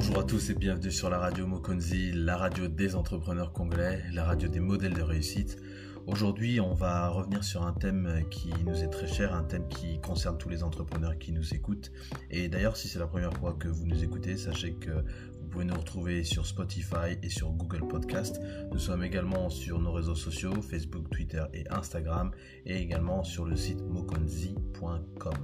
Bonjour à tous et bienvenue sur la radio Mokonzi, la radio des entrepreneurs congolais, la radio des modèles de réussite. Aujourd'hui, on va revenir sur un thème qui nous est très cher, un thème qui concerne tous les entrepreneurs qui nous écoutent. Et d'ailleurs, si c'est la première fois que vous nous écoutez, sachez que vous pouvez nous retrouver sur Spotify et sur Google Podcast. Nous sommes également sur nos réseaux sociaux, Facebook, Twitter et Instagram, et également sur le site mokonzi.com.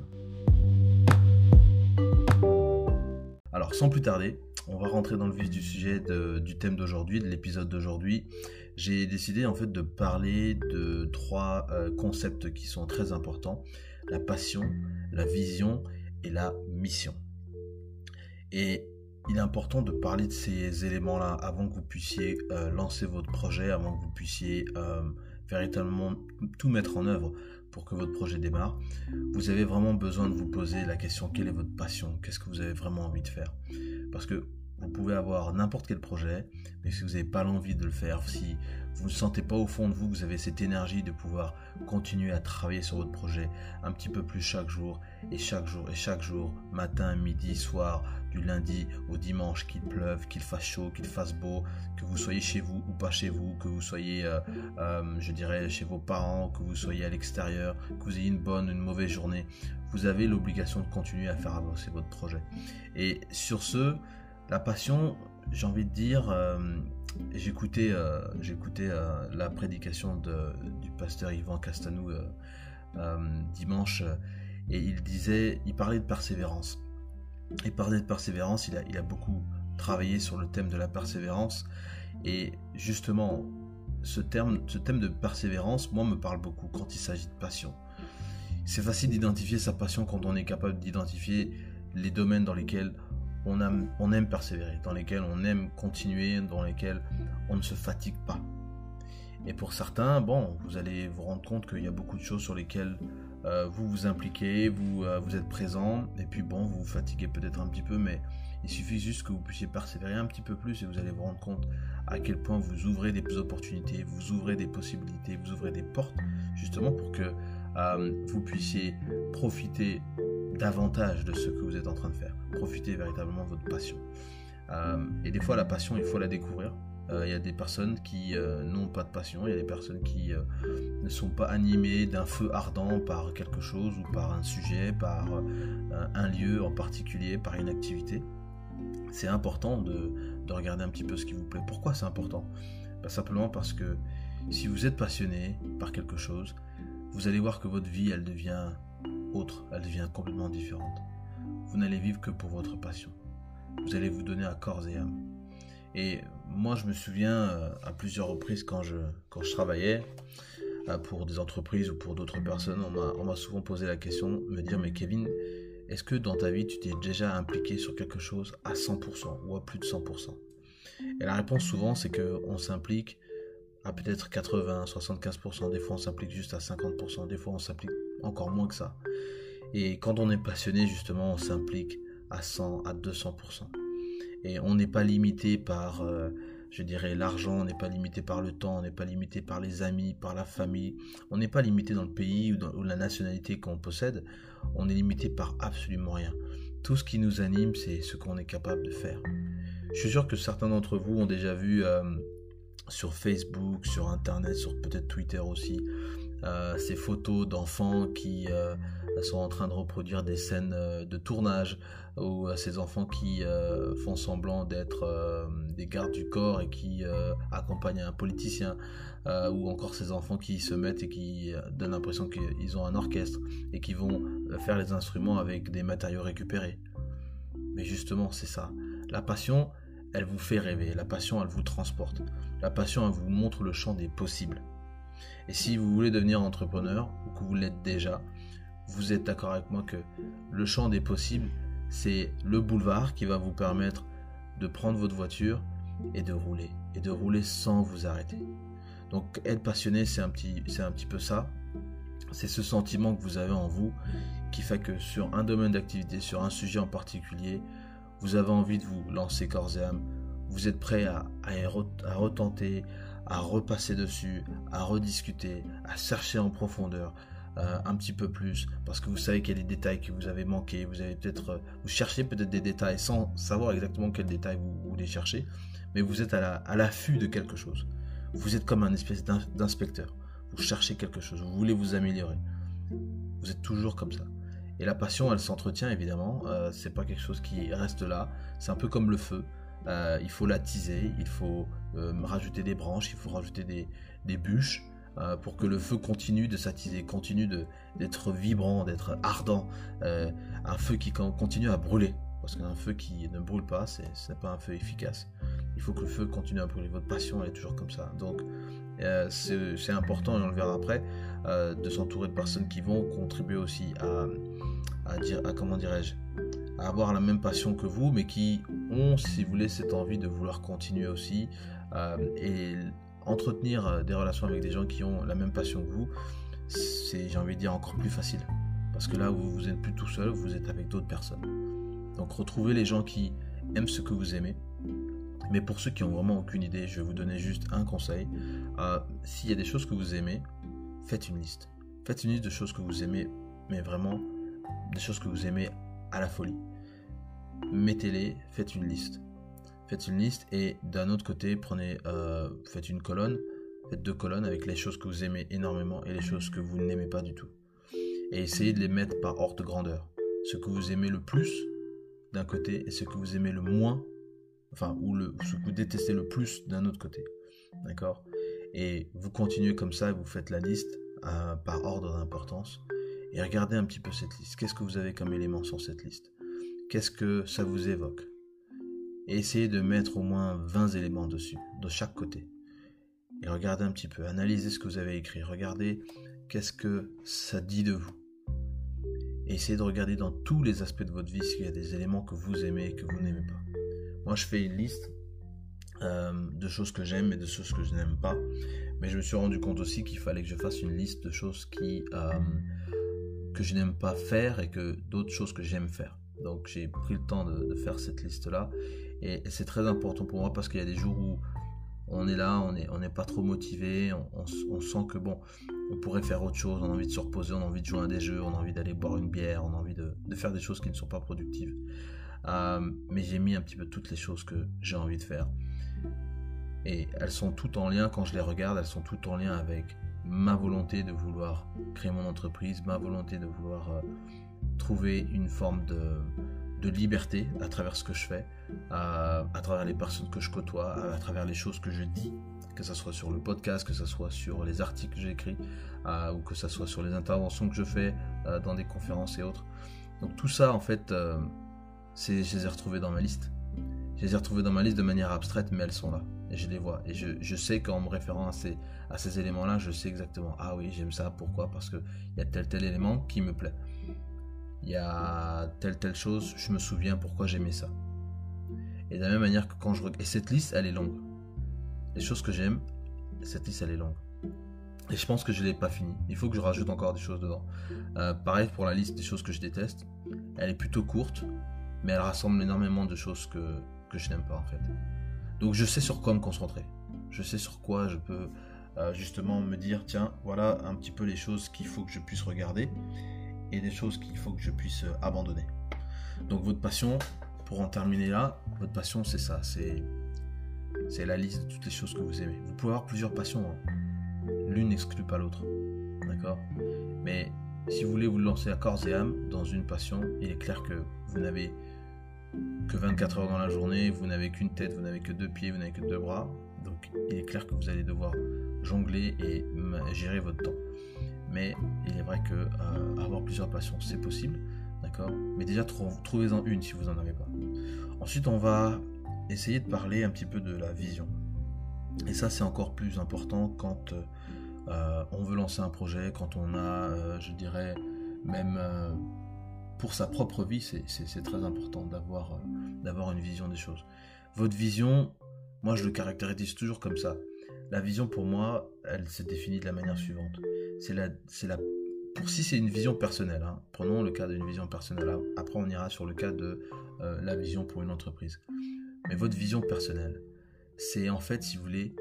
Alors, sans plus tarder, on va rentrer dans le vif du sujet du thème d'aujourd'hui, de l'épisode d'aujourd'hui. J'ai décidé en fait de parler de trois euh, concepts qui sont très importants la passion, la vision et la mission. Et il est important de parler de ces éléments-là avant que vous puissiez euh, lancer votre projet, avant que vous puissiez euh, véritablement tout mettre en œuvre pour que votre projet démarre, vous avez vraiment besoin de vous poser la question quelle est votre passion? Qu'est-ce que vous avez vraiment envie de faire? Parce que vous pouvez avoir n'importe quel projet, mais si vous n'avez pas l'envie de le faire, si vous ne sentez pas au fond de vous que vous avez cette énergie de pouvoir continuer à travailler sur votre projet un petit peu plus chaque jour, et chaque jour, et chaque jour, matin, midi, soir, du lundi au dimanche, qu'il pleuve, qu'il fasse chaud, qu'il fasse beau, que vous soyez chez vous ou pas chez vous, que vous soyez, euh, euh, je dirais, chez vos parents, que vous soyez à l'extérieur, que vous ayez une bonne, une mauvaise journée, vous avez l'obligation de continuer à faire avancer votre projet. Et sur ce, la passion, j'ai envie de dire, euh, j'écoutais, euh, euh, la prédication du pasteur Yvan Castanou dimanche et il disait, il parlait de persévérance. Il parlait de persévérance, il a, il beaucoup travaillé sur le thème de la persévérance et justement, ce ce thème de persévérance, moi, me parle beaucoup quand il s'agit de passion. C'est facile d'identifier sa passion quand on est capable d'identifier les domaines dans lesquels on aime, on aime persévérer, dans lesquels on aime continuer, dans lesquels on ne se fatigue pas. Et pour certains, bon, vous allez vous rendre compte qu'il y a beaucoup de choses sur lesquelles euh, vous vous impliquez, vous, euh, vous êtes présent, et puis bon, vous vous fatiguez peut-être un petit peu, mais il suffit juste que vous puissiez persévérer un petit peu plus et vous allez vous rendre compte à quel point vous ouvrez des opportunités, vous ouvrez des possibilités, vous ouvrez des portes, justement pour que euh, vous puissiez profiter davantage de ce que vous êtes en train de faire. Profitez véritablement de votre passion. Euh, et des fois, la passion, il faut la découvrir. Euh, il y a des personnes qui euh, n'ont pas de passion, il y a des personnes qui ne sont pas animées d'un feu ardent par quelque chose ou par un sujet, par un lieu en particulier, par une activité. C'est important de, regarder un petit peu ce qui vous plaît. Pourquoi c'est important? Bah, Simplement parce que si vous êtes passionné par quelque chose, vous allez voir que votre vie, elle devient autre, elle devient complètement différente. Vous n'allez vivre que pour votre passion. Vous allez vous donner à corps et âme. Et moi, je me souviens euh, à plusieurs reprises quand je, quand je travaillais euh, pour des entreprises ou pour d'autres personnes, on m'a souvent posé la question, me dire, mais Kevin, est-ce que dans ta vie, tu t'es déjà impliqué sur quelque chose à 100% ou à plus de 100% Et la réponse souvent, c'est qu'on s'implique à peut-être 80, 75%, des fois on s'implique juste à 50%, des fois on s'implique encore moins que ça. Et quand on est passionné, justement, on s'implique à 100, à 200%. Et on n'est pas limité par, euh, je dirais, l'argent, on n'est pas limité par le temps, on n'est pas limité par les amis, par la famille, on n'est pas limité dans le pays ou dans la nationalité qu'on possède, on est limité par absolument rien. Tout ce qui nous anime, c'est ce qu'on est capable de faire. Je suis sûr que certains d'entre vous ont déjà vu euh, sur Facebook, sur Internet, sur peut-être Twitter aussi, ces photos d'enfants qui euh, sont en train de reproduire des scènes euh, de tournage, ou ces enfants qui font semblant d'être des gardes du corps et qui accompagnent un politicien, ou encore ces enfants qui se mettent et qui donnent l'impression qu'ils ont un orchestre et qui vont faire les instruments avec des matériaux récupérés. Mais justement, c'est ça. La passion, elle vous fait rêver. La passion, elle vous transporte. La passion, elle vous montre le champ des possibles. Et si vous voulez devenir entrepreneur, ou que vous l'êtes déjà, vous êtes d'accord avec moi que le champ des possibles, c'est le boulevard qui va vous permettre de prendre votre voiture et de rouler. Et de rouler sans vous arrêter. Donc être passionné, c'est un petit, peu ça. C'est ce sentiment que vous avez en vous qui fait que sur un domaine d'activité, sur un sujet en particulier, vous avez envie de vous lancer corps et âme. Vous êtes prêt à retenter, à repasser dessus, à rediscuter, à chercher en profondeur, euh, un petit peu plus, parce que vous savez qu'il y a des détails que vous avez manqués, vous avez peut-être, euh, vous cherchez peut-être des détails sans savoir exactement quels détails vous, voulez chercher, mais vous êtes à l'affût de quelque chose. Vous êtes comme un espèce d'inspecteur. Vous cherchez quelque chose, vous voulez vous améliorer. Vous êtes toujours comme ça. Et la passion, elle s'entretient évidemment. Euh, c'est pas quelque chose qui reste là. C'est un peu comme le feu. Euh, il faut l'attiser, il faut euh, rajouter des branches, il faut rajouter des, bûches euh, pour que le feu continue de s'attiser, continue d'être vibrant, d'être ardent. un feu qui continue à brûler. Parce qu'un feu qui ne brûle pas, ce n'est pas un feu efficace. Il faut que le feu continue à brûler. Votre passion, est toujours comme ça. Donc, c'est important, et on le verra après, de s'entourer de personnes qui vont contribuer aussi à, à dire, à comment dirais-je, avoir la même passion que vous, mais qui ont, si vous voulez, cette envie de vouloir continuer aussi euh, et entretenir euh, des relations avec des gens qui ont la même passion que vous, c'est, j'ai envie de dire, encore plus facile. Parce que là, vous, vous êtes plus tout seul, vous êtes avec d'autres personnes. Donc, retrouvez les gens qui aiment ce que vous aimez. Mais pour ceux qui ont vraiment aucune idée, je vais vous donner juste un conseil. Euh, s'il y a des choses que vous aimez, faites une liste. Faites une liste de choses que vous aimez, mais vraiment des choses que vous aimez à la folie. Mettez-les, faites une liste. Faites une liste et d'un autre côté, prenez, euh, faites une colonne, faites deux colonnes avec les choses que vous aimez énormément et les choses que vous n'aimez pas du tout. Et essayez de les mettre par ordre de grandeur. Ce que vous aimez le plus d'un côté et ce que vous aimez le moins, enfin, ou le, ce que vous détestez le plus d'un autre côté. D'accord? Et vous continuez comme ça vous faites la liste euh, par ordre d'importance et regardez un petit peu cette liste. Qu'est-ce que vous avez comme élément sur cette liste? Qu'est-ce que ça vous évoque essayez de mettre au moins 20 éléments dessus, de chaque côté. Et regardez un petit peu, analysez ce que vous avez écrit, regardez qu'est-ce que ça dit de vous. Et essayez de regarder dans tous les aspects de votre vie s'il y a des éléments que vous aimez et que vous n'aimez pas. Moi, je fais une liste euh, de choses que j'aime et de choses que je n'aime pas. Mais je me suis rendu compte aussi qu'il fallait que je fasse une liste de choses qui, euh, que je n'aime pas faire et que d'autres choses que j'aime faire. Donc j'ai pris le temps de, faire cette liste-là. Et, c'est très important pour moi parce qu'il y a des jours où on est là, on n'est pas trop motivé, on, sent que bon, on pourrait faire autre chose, on a envie de se reposer, on a envie de jouer à des jeux, on a envie d'aller boire une bière, on a envie de, faire des choses qui ne sont pas productives. Euh, mais j'ai mis un petit peu toutes les choses que j'ai envie de faire. Et elles sont toutes en lien, quand je les regarde, elles sont toutes en lien avec ma volonté de vouloir créer mon entreprise, ma volonté de vouloir euh, trouver une forme de, liberté à travers ce que je fais, à, travers les personnes que je côtoie, à, travers les choses que je dis, que ce soit sur le podcast, que ce soit sur les articles que j'écris, euh, ou que ce soit sur les interventions que je fais euh, dans des conférences et autres. Donc tout ça, en fait, c'est, je les ai retrouvés dans ma liste. Je les ai retrouvés dans ma liste de manière abstraite, mais elles sont là. Et je les vois. Et je, je sais qu'en me référant à ces, à ces éléments-là, je sais exactement, ah oui, j'aime ça, pourquoi? Parce qu'il y a tel tel élément qui me plaît. Il y a telle telle chose, je me souviens pourquoi j'aimais ça. Et de la même manière que quand je... Et cette liste, elle est longue. Les choses que j'aime, cette liste, elle est longue. Et je pense que je l'ai pas fini. Il faut que je rajoute encore des choses dedans. Euh, pareil pour la liste des choses que je déteste. Elle est plutôt courte, mais elle rassemble énormément de choses que, que je n'aime pas en fait. Donc je sais sur quoi me concentrer. Je sais sur quoi je peux justement me dire tiens voilà un petit peu les choses qu'il faut que je puisse regarder des choses qu'il faut que je puisse euh, abandonner. Donc votre passion, pour en terminer là, votre passion c'est ça, c'est c'est la liste de toutes les choses que vous aimez. Vous pouvez avoir plusieurs passions, hein. l'une n'exclut pas l'autre, d'accord? Mais si vous voulez vous lancer à corps et âme dans une passion, il est clair que vous n'avez que 24 heures dans la journée, vous n'avez qu'une tête, vous n'avez que deux pieds, vous n'avez que deux bras. Donc il est clair que vous allez devoir jongler et gérer votre temps. Mais il est vrai que euh, avoir plusieurs passions, c'est possible, d'accord? Mais déjà, trouvez-en une si vous n'en avez pas. Ensuite, on va essayer de parler un petit peu de la vision. Et ça, c'est encore plus important quand euh, on veut lancer un projet, quand on a, euh, je dirais, même pour sa propre vie, c'est très important d'avoir une vision des choses. Votre vision, moi, je le caractérise toujours comme ça. La vision, pour moi, elle se définit de la manière suivante. C'est la, pour si c'est une vision personnelle, hein, prenons le cas d'une vision personnelle. Après, on ira sur le cas de euh, la vision pour une entreprise. Mais votre vision personnelle, c'est en fait, si vous voulez,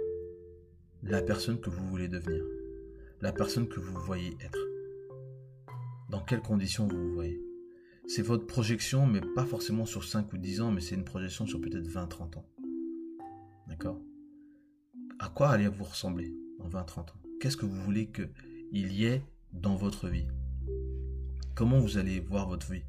la personne que vous voulez devenir, la personne que vous voyez être. dans quelles conditions vous vous voyez. C'est votre projection, mais pas forcément sur 5 ou 10 ans, mais c'est une projection sur peut-être 20-30 ans. D'accord? À quoi allez-vous ressembler en 20-30 ans? Qu'est-ce que vous voulez qu'il y ait dans votre vie. Comment vous allez voir votre vie?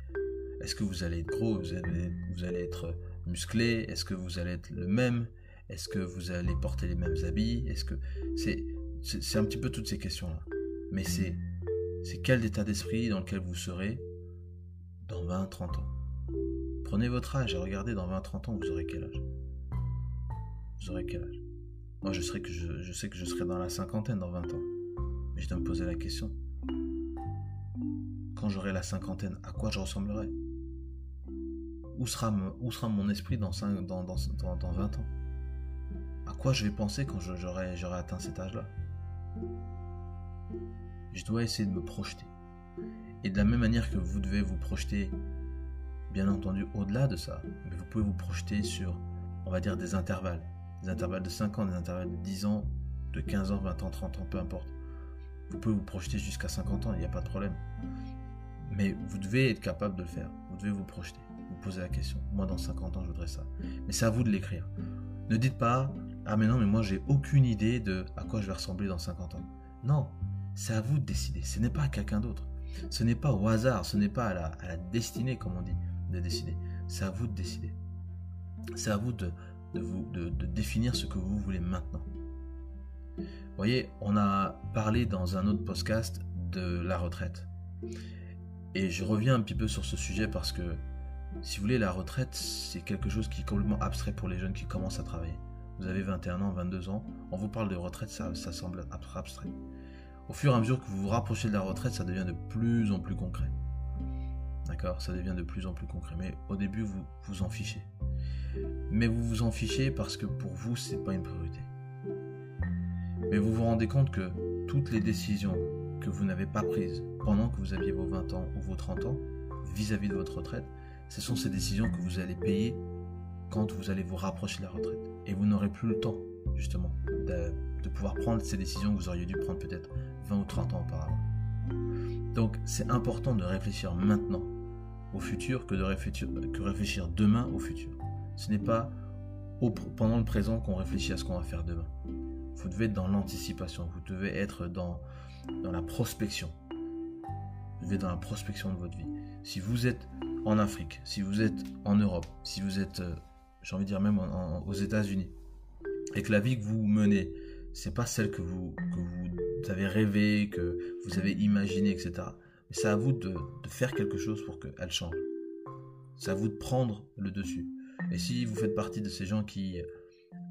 Est-ce que vous allez être gros vous allez, vous allez être musclé? Est-ce que vous allez être le même? Est-ce que vous allez porter les mêmes habits? Est-ce que c'est c'est un petit peu toutes ces questions-là. Mais c'est c'est quel état d'esprit dans lequel vous serez dans 20, 30 ans? Prenez votre âge et regardez dans 20, 30 ans, vous aurez quel âge? Vous aurez quel âge? Moi, je, sais que je serai dans la cinquantaine dans 20 ans. Mais je dois me poser la question. Quand j'aurai la cinquantaine, à quoi je ressemblerai? Où sera, mon esprit dans, 5, dans, dans, dans, 20 ans? À quoi je vais penser quand j'aurai atteint cet âge-là? Je dois essayer de me projeter. Et de la même manière que vous devez vous projeter, bien entendu, au-delà de ça, mais vous pouvez vous projeter sur, on va dire, des intervalles. Des intervalles de 5 ans, des intervalles de 10 ans, de 15 ans, 20 ans, 30 ans, peu importe. Vous pouvez vous projeter jusqu'à 50 ans, il n'y a pas de problème. Mais vous devez être capable de le faire. Vous devez vous projeter. Vous posez la question. Moi, dans 50 ans, je voudrais ça. Mais c'est à vous de l'écrire. Ne dites pas, ah mais non, mais moi, j'ai aucune idée de à quoi je vais ressembler dans 50 ans. Non, c'est à vous de décider. Ce n'est pas à quelqu'un d'autre. Ce n'est pas au hasard, ce n'est pas à la, destinée, comme on dit, de décider. C'est à vous de décider. C'est à vous, de, définir ce que vous voulez maintenant. Vous voyez, on a parlé dans un autre podcast de la retraite. Et je reviens un petit peu sur ce sujet parce que, si vous voulez, la retraite, c'est quelque chose qui est complètement abstrait pour les jeunes qui commencent à travailler. Vous avez 21 ans, 22 ans, on vous parle de retraite, ça, ça semble abstrait. Au fur et à mesure que vous vous rapprochez de la retraite, ça devient de plus en plus concret. D'accord? Ça devient de plus en plus concret. Mais au début, vous vous en fichez. Mais vous vous en fichez parce que pour vous, c'est pas une priorité. Mais vous vous rendez compte que toutes les décisions que vous n'avez pas prises pendant que vous aviez vos 20 ans ou vos 30 ans vis-à-vis de votre retraite, ce sont ces décisions que vous allez payer quand vous allez vous rapprocher de la retraite. Et vous n'aurez plus le temps, justement, de, pouvoir prendre ces décisions que vous auriez dû prendre peut-être 20 ou 30 ans auparavant. Donc c'est important de réfléchir maintenant au futur que de réfléchir demain au futur. Ce n'est pas pendant le présent qu'on réfléchit à ce qu'on va faire demain. Vous devez être dans l'anticipation, vous devez être dans, dans la prospection. Vous devez être dans la prospection de votre vie. Si vous êtes en Afrique, si vous êtes en Europe, si vous êtes, euh, j'ai envie de dire même aux États-Unis, et que la vie que vous menez, c'est pas celle que vous, que vous avez rêvé, que vous avez imaginé, etc. C'est à vous de, faire quelque chose pour qu'elle change. C'est à vous de prendre le dessus. Et si vous faites partie de ces gens qui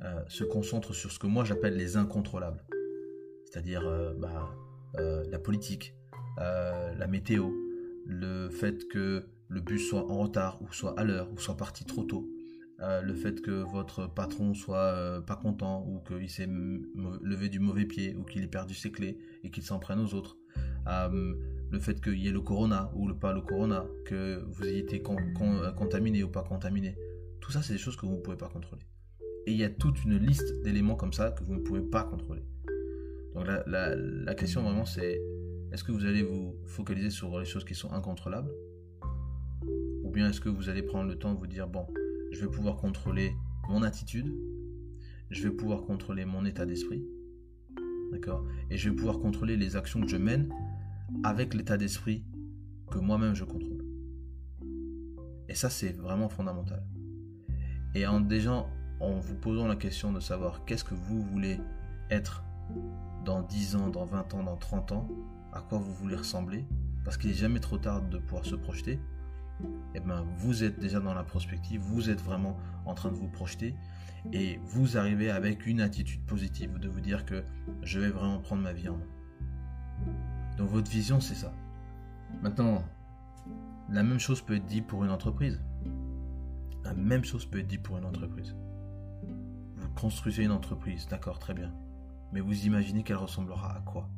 euh, se concentrent sur ce que moi j'appelle les incontrôlables, c'est-à-dire euh, bah, euh, la politique, la météo, le fait que le bus soit en retard ou soit à l'heure ou soit parti trop tôt, le fait que votre patron soit pas content ou qu'il s'est levé du mauvais pied ou qu'il ait perdu ses clés et qu'il s'en prenne aux autres. Le fait qu'il y ait le corona ou le, pas le corona, que vous ayez été contaminé ou pas contaminé. Tout ça, c'est des choses que vous ne pouvez pas contrôler. Et il y a toute une liste d'éléments comme ça que vous ne pouvez pas contrôler. Donc la, la question vraiment c'est est-ce que vous allez vous focaliser sur les choses qui sont incontrôlables? Ou bien est-ce que vous allez prendre le temps de vous dire bon, je vais pouvoir contrôler mon attitude, je vais pouvoir contrôler mon état d'esprit, d'accord? Et je vais pouvoir contrôler les actions que je mène avec l'état d'esprit que moi-même je contrôle. Et ça, c'est vraiment fondamental. Et en déjà en vous posant la question de savoir qu'est-ce que vous voulez être dans 10 ans, dans 20 ans, dans 30 ans, à quoi vous voulez ressembler, parce qu'il n'est jamais trop tard de pouvoir se projeter, eh ben, vous êtes déjà dans la prospective, vous êtes vraiment en train de vous projeter et vous arrivez avec une attitude positive de vous dire que je vais vraiment prendre ma vie en main. Donc votre vision, c'est ça. Maintenant, la même chose peut être dit pour une entreprise. La même chose peut être dit pour une entreprise. Construisez une entreprise, d'accord, très bien. Mais vous imaginez qu'elle ressemblera à quoi?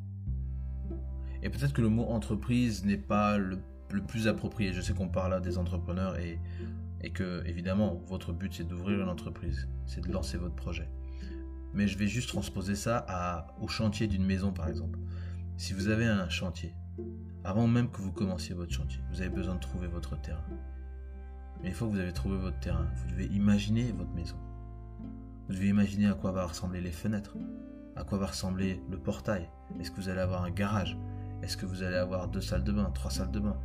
Et peut-être que le mot entreprise n'est pas le plus approprié. Je sais qu'on parle là des entrepreneurs et, que, évidemment, votre but c'est d'ouvrir une entreprise, c'est de lancer votre projet. Mais je vais juste transposer ça au chantier d'une maison, par exemple. Si vous avez un chantier Avant même que vous commenciez votre chantier, vous avez besoin de trouver votre terrain. Mais une fois que vous avez trouvé votre terrain, vous devez imaginer votre maison. Vous devez imaginer à quoi va ressembler les fenêtres, à quoi va ressembler le portail. Est-ce que vous allez avoir un garage? Est-ce que vous allez avoir deux salles de bain, trois salles de bain,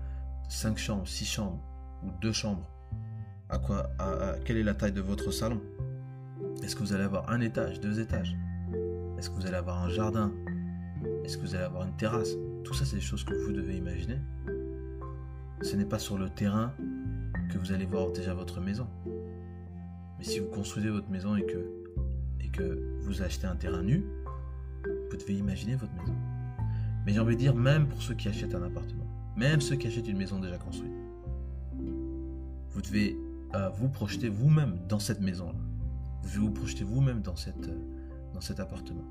cinq chambres, six chambres ou deux chambres? À quoi, Quelle est la taille de votre salon? Est-ce que vous allez avoir un étage, deux étages? Est-ce que vous allez avoir un jardin? Est-ce que vous allez avoir une terrasse? Tout ça, c'est des choses que vous devez imaginer. Ce n'est pas sur le terrain que vous allez voir déjà votre maison. Mais si vous construisez votre maison et que, vous achetez un terrain nu, vous devez imaginer votre maison. Mais j'ai envie de dire, même pour ceux qui achètent un appartement, même ceux qui achètent une maison déjà construite, vous devez euh, vous projeter vous-même dans cette maison-là. Vous devez vous projeter vous-même dans, euh, dans cet appartement.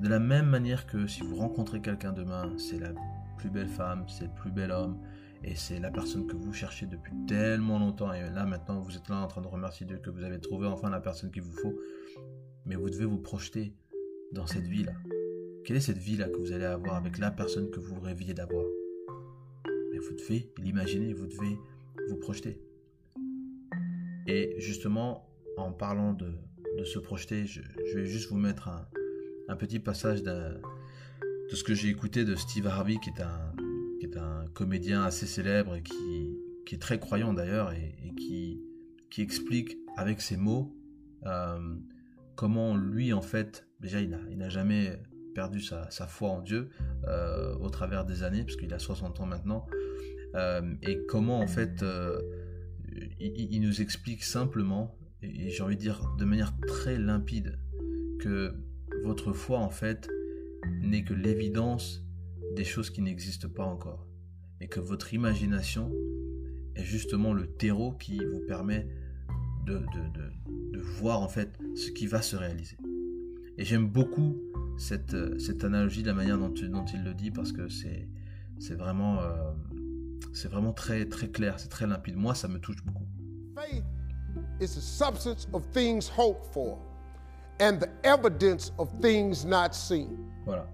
De la même manière que si vous rencontrez quelqu'un demain, c'est la plus belle femme, c'est le plus bel homme, et c'est la personne que vous cherchez depuis tellement longtemps. Et là, maintenant, vous êtes là en train de remercier Dieu que vous avez trouvé enfin la personne qu'il vous faut. Mais vous devez vous projeter dans cette vie-là. Quelle est cette vie-là que vous allez avoir avec la personne que vous rêviez d'avoir? Mais vous devez l'imaginer, vous devez vous projeter. Et justement, en parlant de, se projeter, je, vais juste vous mettre un, petit passage de ce que j'ai écouté de Steve Harvey, qui est un, un comédien assez célèbre et qui, qui est très croyant d'ailleurs et, qui, qui explique avec ses mots euh, comment lui en fait, déjà il n'a jamais perdu sa, foi en Dieu euh, au travers des années, puisqu'il a 60 ans maintenant, euh, et comment en fait il, il, nous explique simplement, et j'ai envie de dire de manière très limpide, que votre foi en fait n'est que l'évidence des choses qui n'existent pas encore. Et que votre imagination est justement le terreau qui vous permet de, de, voir en fait ce qui va se réaliser. Et j'aime beaucoup cette, cette analogie de la manière dont, dont il le dit parce que c'est, c'est vraiment, euh, c'est vraiment très, très clair, c'est très limpide. Moi, ça me touche beaucoup. Faith is the substance of things hoped for and the evidence of things not seen. Voilà.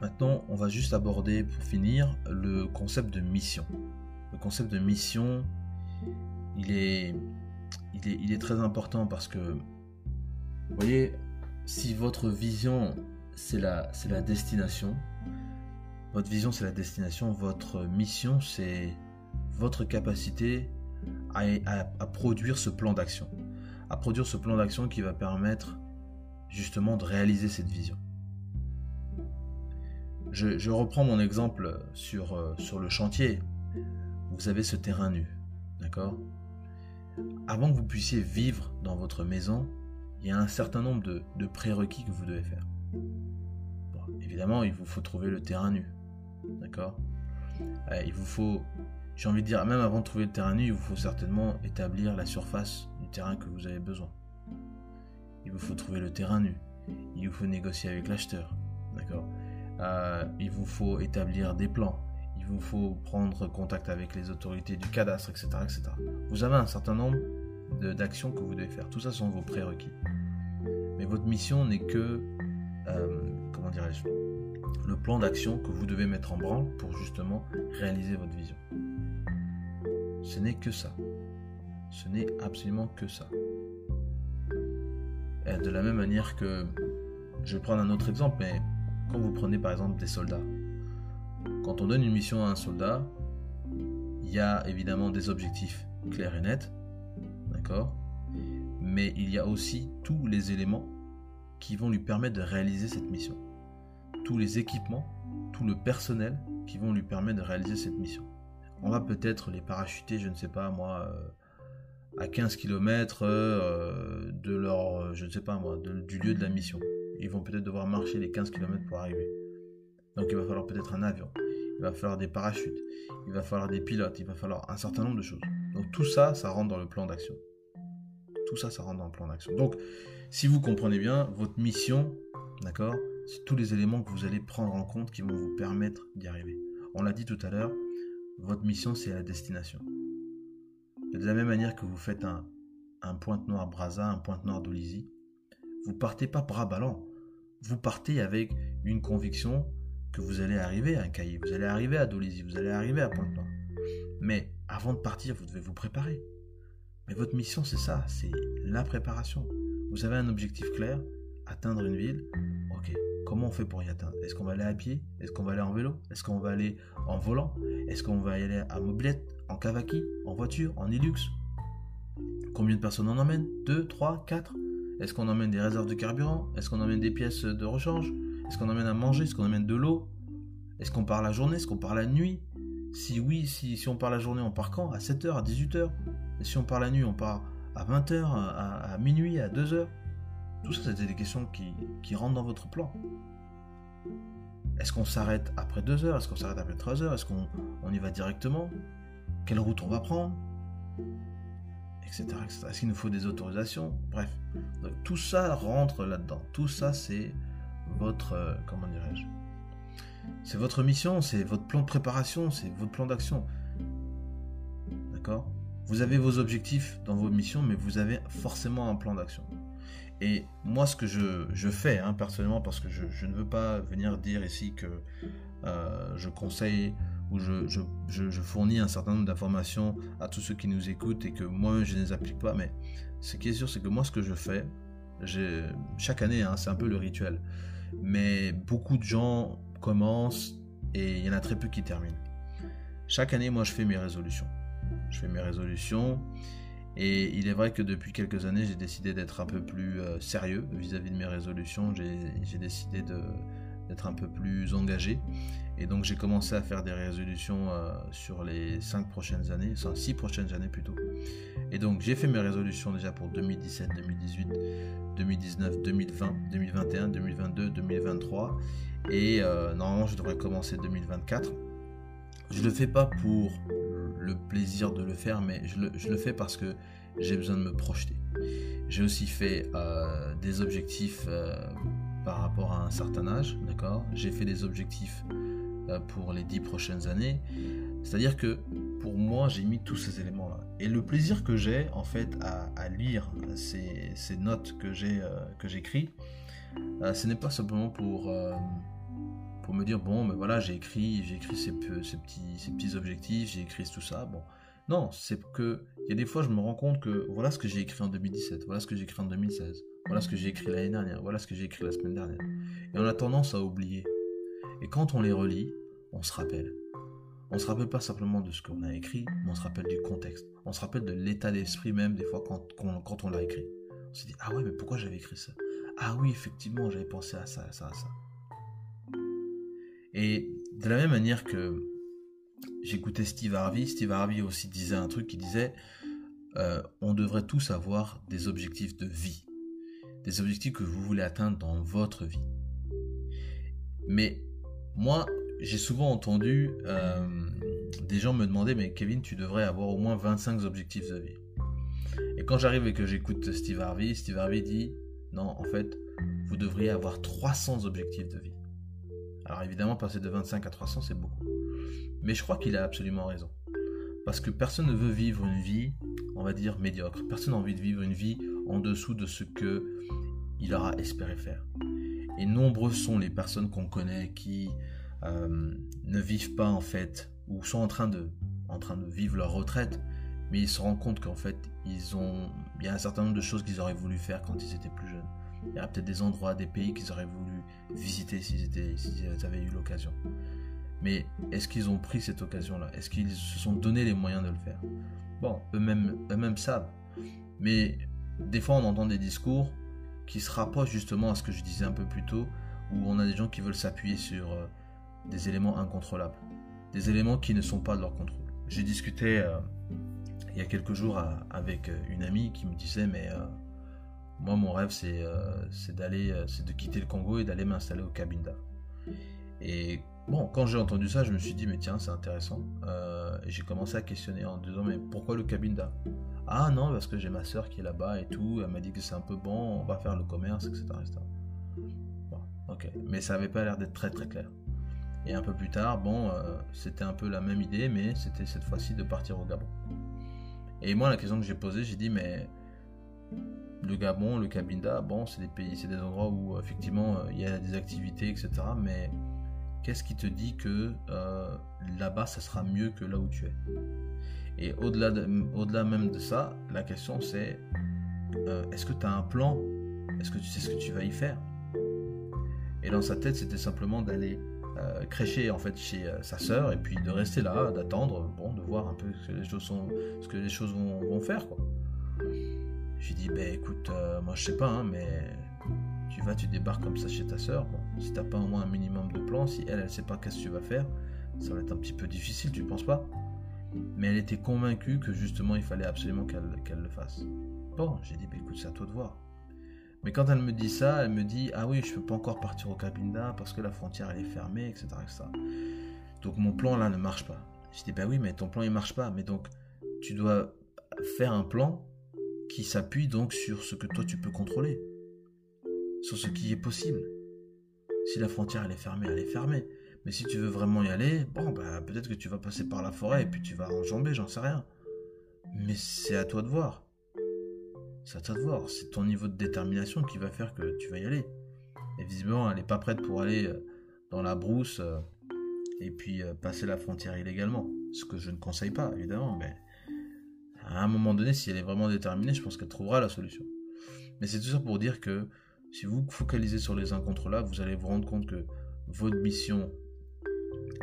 Maintenant, on va juste aborder pour finir le concept de mission. Le concept de mission, il est, très important parce que, vous voyez, si votre vision, c'est la, destination, votre vision, c'est la destination, votre mission, c'est votre capacité à produire ce plan d'action. À produire ce plan d'action qui va permettre justement de réaliser cette vision. Je, reprends mon exemple sur, euh, sur le chantier. Vous avez ce terrain nu, d'accord? Avant que vous puissiez vivre dans votre maison, il y a un certain nombre de, prérequis que vous devez faire. évidemment, il vous faut trouver le terrain nu, d'accord? Euh, Il vous faut, j'ai envie de dire, même avant de trouver le terrain nu, il vous faut certainement établir la surface du terrain que vous avez besoin. Il vous faut trouver le terrain nu. Il vous faut négocier avec l'acheteur, d'accord? Euh, il vous faut établir des plans, il vous faut prendre contact avec les autorités du cadastre, etc. etc. Vous avez un certain nombre d'actions que vous devez faire. Tout ça sont vos prérequis. Mais votre mission n'est que, euh, comment dirais-je, le plan d'action que vous devez mettre en branle pour justement réaliser votre vision. Ce n'est que ça. Ce n'est absolument que ça. Et de la même manière que, je vais prendre un autre exemple, mais quand vous prenez par exemple des soldats, quand on donne une mission à un soldat, il y a évidemment des objectifs clairs et nets, d'accord? Mais il y a aussi tous les éléments qui vont lui permettre de réaliser cette mission. Tous les équipements, tout le personnel qui vont lui permettre de réaliser cette mission. On va peut-être les parachuter, je ne sais pas moi, euh, à 15 km euh, de leur, je ne sais pas moi, du lieu de la mission ils vont peut-être devoir marcher les 15 km pour arriver. Donc il va falloir peut-être un avion, il va falloir des parachutes, il va falloir des pilotes, il va falloir un certain nombre de choses. Donc tout ça, ça rentre dans le plan d'action. Tout ça, ça rentre dans le plan d'action. Donc si vous comprenez bien, votre mission, d'accord, c'est tous les éléments que vous allez prendre en compte qui vont vous permettre d'y arriver. On l'a dit tout à l'heure, votre mission, c'est la destination. De la même manière que vous faites un, un pointe-noire Brasa, un pointe-noire Dolisie, vous partez pas bras ballants. Vous partez avec une conviction que vous allez arriver à Caï, vous allez arriver à Dolisie, vous allez arriver à Pointe-Noire. Mais avant de partir, vous devez vous préparer. Mais votre mission, c'est ça, c'est la préparation. Vous avez un objectif clair, atteindre une ville. Ok, comment on fait pour y atteindre? Est-ce qu'on va aller à pied? Est-ce qu'on va aller en vélo? Est-ce qu'on va aller en volant? Est-ce qu'on va aller à mobilette, en cavaki, en voiture, en Hilux Combien de personnes on emmène? 2, 3, 4 Est-ce qu'on emmène des réserves de carburant? Est-ce qu'on emmène des pièces de rechange? Est-ce qu'on emmène à manger? Est-ce qu'on emmène de l'eau? Est-ce qu'on part la journée? Est-ce qu'on part la nuit? Si oui, si, on part la journée, on part quand? À 7h, à 18h Et si on part la nuit, on part à 20h, à, à minuit, à 2h Tout ça, c'était des questions qui, rentrent dans votre plan. Est-ce qu'on s'arrête après 2 heures? Est-ce qu'on s'arrête après 3 heures? Est-ce qu'on on y va directement? Quelle route on va prendre? Etc. Est-ce qu'il nous faut des autorisations? Bref. Tout ça rentre là-dedans. Tout ça, c'est votre. euh, comment dirais-je? C'est votre mission, c'est votre plan de préparation, c'est votre plan d'action. D'accord? Vous avez vos objectifs dans vos missions, mais vous avez forcément un plan d'action. Et moi, ce que je, fais, hein, personnellement, parce que je, je ne veux pas venir dire ici que euh, je conseille ou je, je, je, fournis un certain nombre d'informations à tous ceux qui nous écoutent et que moi je ne les applique pas, mais ce qui est sûr, c'est que moi, ce que je fais, chaque année, hein, c'est un peu le rituel, mais beaucoup de gens commencent et il y en a très peu qui terminent. Chaque année, moi, je fais mes résolutions. Je fais mes résolutions et il est vrai que depuis quelques années, j'ai décidé d'être un peu plus euh, sérieux vis-à-vis de mes résolutions. J'ai décidé de- d'être un peu plus engagé. Et donc j'ai commencé à faire des résolutions euh, sur les 5 prochaines années, enfin 6 prochaines années plutôt. Et donc j'ai fait mes résolutions déjà pour 2017, 2018, 2019, 2020, 2021, 2022, 2023. Et euh, normalement je devrais commencer 2024. Je le fais pas pour le plaisir de le faire, mais je le, fais parce que j'ai besoin de me projeter. J'ai aussi fait euh, des objectifs par rapport à un certain âge, d'accord? J'ai fait des objectifs euh, pour les dix prochaines années. C'est-à-dire que pour moi, j'ai mis tous ces éléments-là. Et le plaisir que j'ai, en fait, à, lire ces, notes que j'ai euh, que j'écris, euh, ce n'est pas simplement pour, euh, pour me dire, bon, mais voilà, j'ai écrit, écrit ces petits, ces petits objectifs, j'ai écrit tout ça. Bon, non, c'est que il y a des fois, je me rends compte que voilà ce que j'ai écrit en 2017, voilà ce que j'ai écrit en 2016, voilà ce que j'ai écrit l'année dernière, voilà ce que j'ai écrit la semaine dernière. Et on a tendance à oublier. Et quand on les relit, on se rappelle. On se rappelle pas simplement de ce qu'on a écrit, mais on se rappelle du contexte. On se rappelle de l'état d'esprit même des fois quand, on l'a écrit. On se dit ah ouais mais pourquoi j'avais écrit ça? Ah oui effectivement j'avais pensé à ça, à ça, à ça. Et de la même manière que j'écoutais Steve Harvey, Steve Harvey aussi disait un truc qui disait euh, on devrait tous avoir des objectifs de vie, objectifs que vous voulez atteindre dans votre vie. Mais moi, j'ai souvent entendu euh, des gens me demander mais Kevin, tu devrais avoir au moins 25 objectifs de vie. Et quand j'arrive et que j'écoute Steve Harvey, Steve Harvey dit non, en fait, vous devriez avoir 300 objectifs de vie. Alors évidemment, passer de 25 à 300, c'est beaucoup. Mais je crois qu'il a absolument raison. Parce que personne ne veut vivre une vie, on va dire, médiocre. Personne n'a envie de vivre une vie en dessous de ce que il aura espéré faire. Et nombreux sont les personnes qu'on connaît qui euh, ne vivent pas en fait, ou sont en train de, en train de vivre leur retraite, mais ils se rendent compte qu'en fait, ils ont, il y a un certain nombre de choses qu'ils auraient voulu faire quand ils étaient plus jeunes. Il y a peut-être des endroits, des pays qu'ils auraient voulu visiter s'ils, s'ils avaient eu l'occasion. Mais est-ce qu'ils ont pris cette occasion-là? Est-ce qu'ils se sont donné les moyens de le faire? Bon, eux-mêmes, eux-mêmes savent. Mais des fois, on entend des discours qui se rapprochent justement à ce que je disais un peu plus tôt, où on a des gens qui veulent s'appuyer sur euh, des éléments incontrôlables, des éléments qui ne sont pas de leur contrôle. J'ai discuté euh, il y a quelques jours avec une amie qui me disait, mais euh, moi, mon rêve, c'est c'est de quitter le Congo et d'aller m'installer au Cabinda. Et bon, quand j'ai entendu ça, je me suis dit, mais tiens, c'est intéressant. Euh, et j'ai commencé à questionner en disant, mais pourquoi le Cabinda? Ah non, parce que j'ai ma soeur qui est là-bas et tout. Elle m'a dit que c'est un peu bon, on va faire le commerce, etc. ok. Mais ça avait pas l'air d'être très très clair. Et un peu plus tard, bon, euh, c'était un peu la même idée, mais c'était cette fois-ci de partir au Gabon. Et moi, la question que j'ai posée, j'ai dit, mais le Gabon, le Cabinda, bon, c'est des pays, c'est des endroits où effectivement il y a des activités, etc. Mais Qu'est-ce qui te dit que euh, là-bas, ça sera mieux que là où tu es? Et au-delà, au-delà même de ça, la question c'est, euh, est-ce que tu as un plan? Est-ce que tu sais ce que tu vas y faire? Et dans sa tête, c'était simplement d'aller euh, crêcher en fait chez sa sœur et puis de rester là, d'attendre, bon, de voir un peu ce que les choses, sont, ce que les choses vont, faire. J'ai dit, ben écoute, moi je sais pas, hein, mais tu vas, tu débarques comme ça chez ta sœur. Bon, si t'as pas au moins un minimum de plan, si elle, elle sait pas qu'est-ce que tu vas faire, ça va être un petit peu difficile, tu penses pas? Mais elle était convaincue que justement il fallait absolument qu'elle le fasse. Bon, j'ai dit, bah, écoute, c'est à toi de voir. Mais quand elle me dit ça, elle me dit, ah oui, je peux pas encore partir au Cabinda parce que la frontière elle est fermée, etc., etc. Donc mon plan là ne marche pas. Je dis, bah oui, mais ton plan il marche pas. Mais donc, tu dois faire un plan qui s'appuie donc sur ce que toi tu peux contrôler sur ce qui est possible. Si la frontière elle est fermée, elle est fermée. Mais si tu veux vraiment y aller, bon bah peut-être que tu vas passer par la forêt et puis tu vas enjamber, j'en sais rien. Mais c'est à toi de voir. C'est à toi de voir. C'est ton niveau de détermination qui va faire que tu vas y aller. Et visiblement, elle n'est pas prête pour aller euh, dans la brousse euh, et puis euh, passer la frontière illégalement. Ce que je ne conseille pas, évidemment. Mais à un moment donné, si elle est vraiment déterminée, je pense qu'elle trouvera la solution. Mais c'est tout ça pour dire que si vous focalisez sur les incontrôlables, vous allez vous rendre compte que votre mission,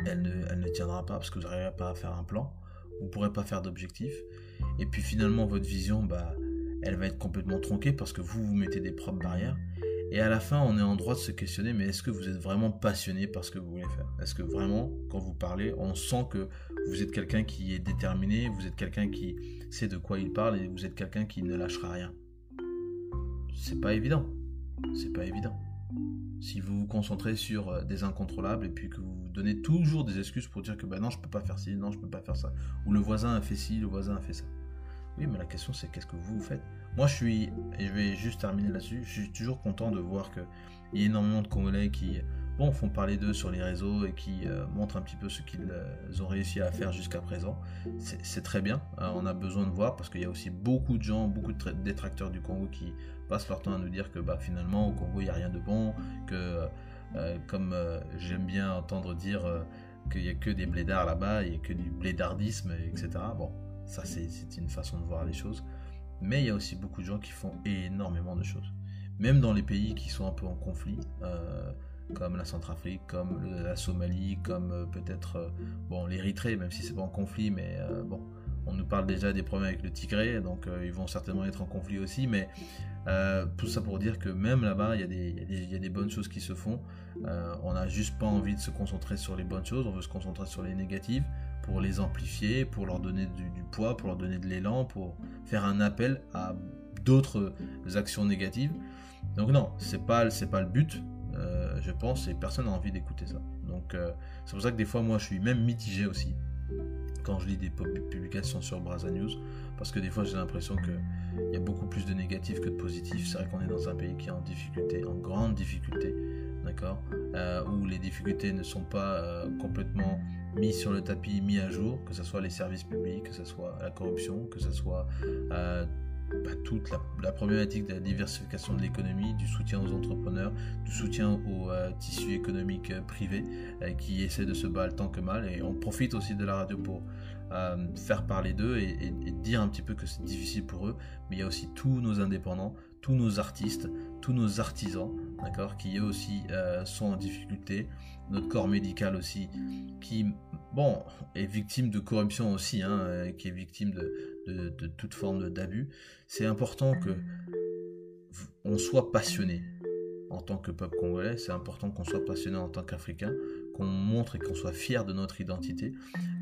elle ne, elle ne tiendra pas parce que vous n'arriverez pas à faire un plan, vous ne pourrez pas faire d'objectif. Et puis finalement, votre vision, bah, elle va être complètement tronquée parce que vous vous mettez des propres barrières. Et à la fin, on est en droit de se questionner, mais est-ce que vous êtes vraiment passionné par ce que vous voulez faire? Est-ce que vraiment, quand vous parlez, on sent que vous êtes quelqu'un qui est déterminé, vous êtes quelqu'un qui sait de quoi il parle et vous êtes quelqu'un qui ne lâchera rien? C'est pas évident c'est pas évident. Si vous vous concentrez sur euh, des incontrôlables et puis que vous donnez toujours des excuses pour dire que ben non, je peux pas faire ci, non, je peux pas faire ça, ou le voisin a fait ci, le voisin a fait ça. Oui, mais la question c'est qu'est-ce que vous, vous faites? Moi, je suis, et je vais juste terminer là-dessus, je suis toujours content de voir qu'il y a énormément de Congolais qui bon, font parler d'eux sur les réseaux et qui euh, montrent un petit peu ce qu'ils euh, ont réussi à faire jusqu'à présent. C'est très bien, hein, on a besoin de voir parce qu'il y a aussi beaucoup de gens, beaucoup de détracteurs du Congo qui passent leur temps à nous dire que bah, finalement au Congo il n'y a rien de bon, que euh, comme j'aime bien entendre dire qu'il n'y a que des blédards là-bas, il n'y a que du blédardisme, etc. Bon, ça c'est une façon de voir les choses. Mais il y a aussi beaucoup de gens qui font énormément de choses. Même dans les pays qui sont un peu en conflit, comme la Centrafrique, comme la Somalie, comme euh, peut-être euh, bon l'Érythrée, même si c'est pas en conflit, mais euh, bon, on nous parle déjà des problèmes avec le Tigré, donc ils vont certainement être en conflit aussi, mais tout ça pour dire que même là-bas, il y, a des bonnes choses qui se font. on n'a juste pas envie de se concentrer sur les bonnes choses, on veut se concentrer sur les négatives pour les amplifier, pour leur donner du, poids, pour leur donner de l'élan, pour faire un appel à d'autres actions négatives. Donc non, c'est pas pas le but. Euh, je pense, et personne n'a envie d'écouter ça. Donc euh, c'est pour ça que des fois, moi, je suis même mitigé aussi quand je lis des publications sur Braza News, parce que des fois, j'ai l'impression qu'il y a beaucoup plus de négatifs que de positifs. C'est vrai qu'on est dans un pays qui est en difficulté, en grande difficulté, d'accord, euh, où les difficultés ne sont pas complètement mises sur le tapis, mis à jour, que ce soit les services publics, que ce soit la corruption, que ce soit toute la, problématique de la diversification de l'économie, du soutien aux entrepreneurs, du soutien au euh, tissu économique euh, privé euh, qui essaie de se battre tant que mal. Et on profite aussi de la radio pour faire parler d'eux et, dire un petit peu que c'est difficile pour eux. Mais il y a aussi tous nos indépendants, tous nos artistes, tous nos artisans, d'accord, qui eux aussi sont en difficulté. Notre corps médical aussi, qui, bon, est victime de corruption aussi, hein, qui est victime de, de, toute forme d'abus, c'est important que on soit passionné en tant que peuple congolais, c'est important qu'on soit passionné en tant qu'Africain, qu'on montre et qu'on soit fier de notre identité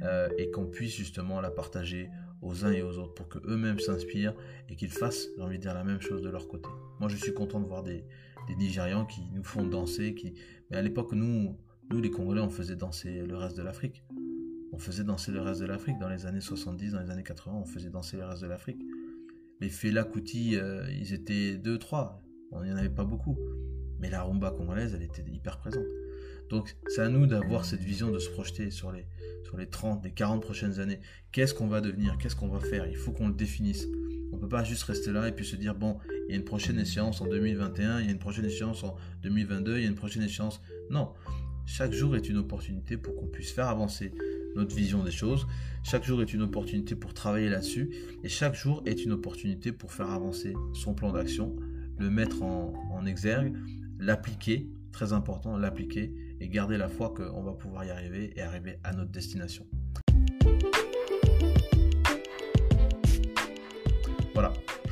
euh, et qu'on puisse justement la partager aux uns et aux autres pour que eux-mêmes s'inspirent et qu'ils fassent, j'ai envie de dire, la même chose de leur côté. Moi, je suis content de voir des, des Nigérians qui nous font danser, qui... mais à l'époque, nous, nous, les Congolais, on faisait danser le reste de l'Afrique on faisait danser le reste de l'Afrique. Dans les années 70, dans les années 80, on faisait danser le reste de l'Afrique. Les Fela Kuti, euh, ils étaient deux, trois. On n'y en avait pas beaucoup. Mais la rumba congolaise, elle était hyper présente. Donc, c'est à nous d'avoir cette vision de se projeter sur les, sur les 30, les 40 prochaines années. Qu'est-ce qu'on va devenir? Qu'est-ce qu'on va faire? Il faut qu'on le définisse. On ne peut pas juste rester là et puis se dire, bon, il y a une prochaine échéance en 2021, il y a une prochaine échéance en 2022, il y a une prochaine échéance. Non, Chaque jour est une opportunité pour qu'on puisse faire avancer notre vision des choses. Chaque jour est une opportunité pour travailler là-dessus. Et chaque jour est une opportunité pour faire avancer son plan d'action, le mettre en, exergue, l'appliquer, très important, l'appliquer et garder la foi qu'on va pouvoir y arriver et arriver à notre destination.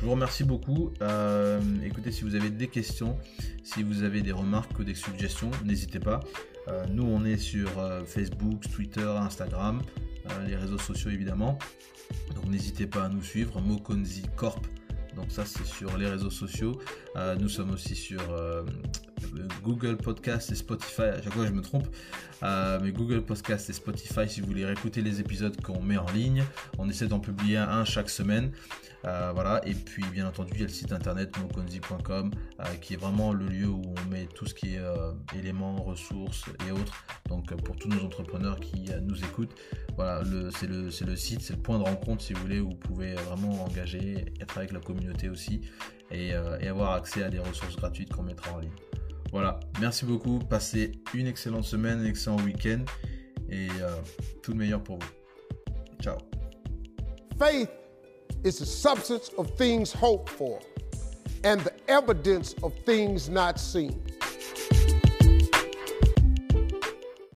Je vous remercie beaucoup. Euh, écoutez, si vous avez des questions, si vous avez des remarques ou des suggestions, n'hésitez pas. Euh, nous, on est sur euh, Facebook, Twitter, Instagram, les réseaux sociaux évidemment. Donc n'hésitez pas à nous suivre, Mokonzi Corp. Donc ça, c'est sur les réseaux sociaux. nous sommes aussi sur Google Podcast et Spotify. À chaque fois, je me trompe. mais Google Podcast et Spotify, si vous voulez réécouter les épisodes qu'on met en ligne, on essaie d'en publier un chaque semaine. Euh, voilà, et puis bien entendu, il y a le site internet mokonzi.com euh, qui est vraiment le lieu où on met tout ce qui est euh, éléments, ressources et autres. Donc pour tous nos entrepreneurs qui nous écoutent, voilà, c'est le, site, c'est le point de rencontre si vous voulez où vous pouvez vraiment engager, être avec la communauté aussi et avoir accès à des ressources gratuites qu'on mettra en ligne. Voilà, merci beaucoup, passez une excellente semaine, un excellent week-end et tout le meilleur pour vous. Ciao. Faith is the substance of things hoped for and the evidence of things not seen.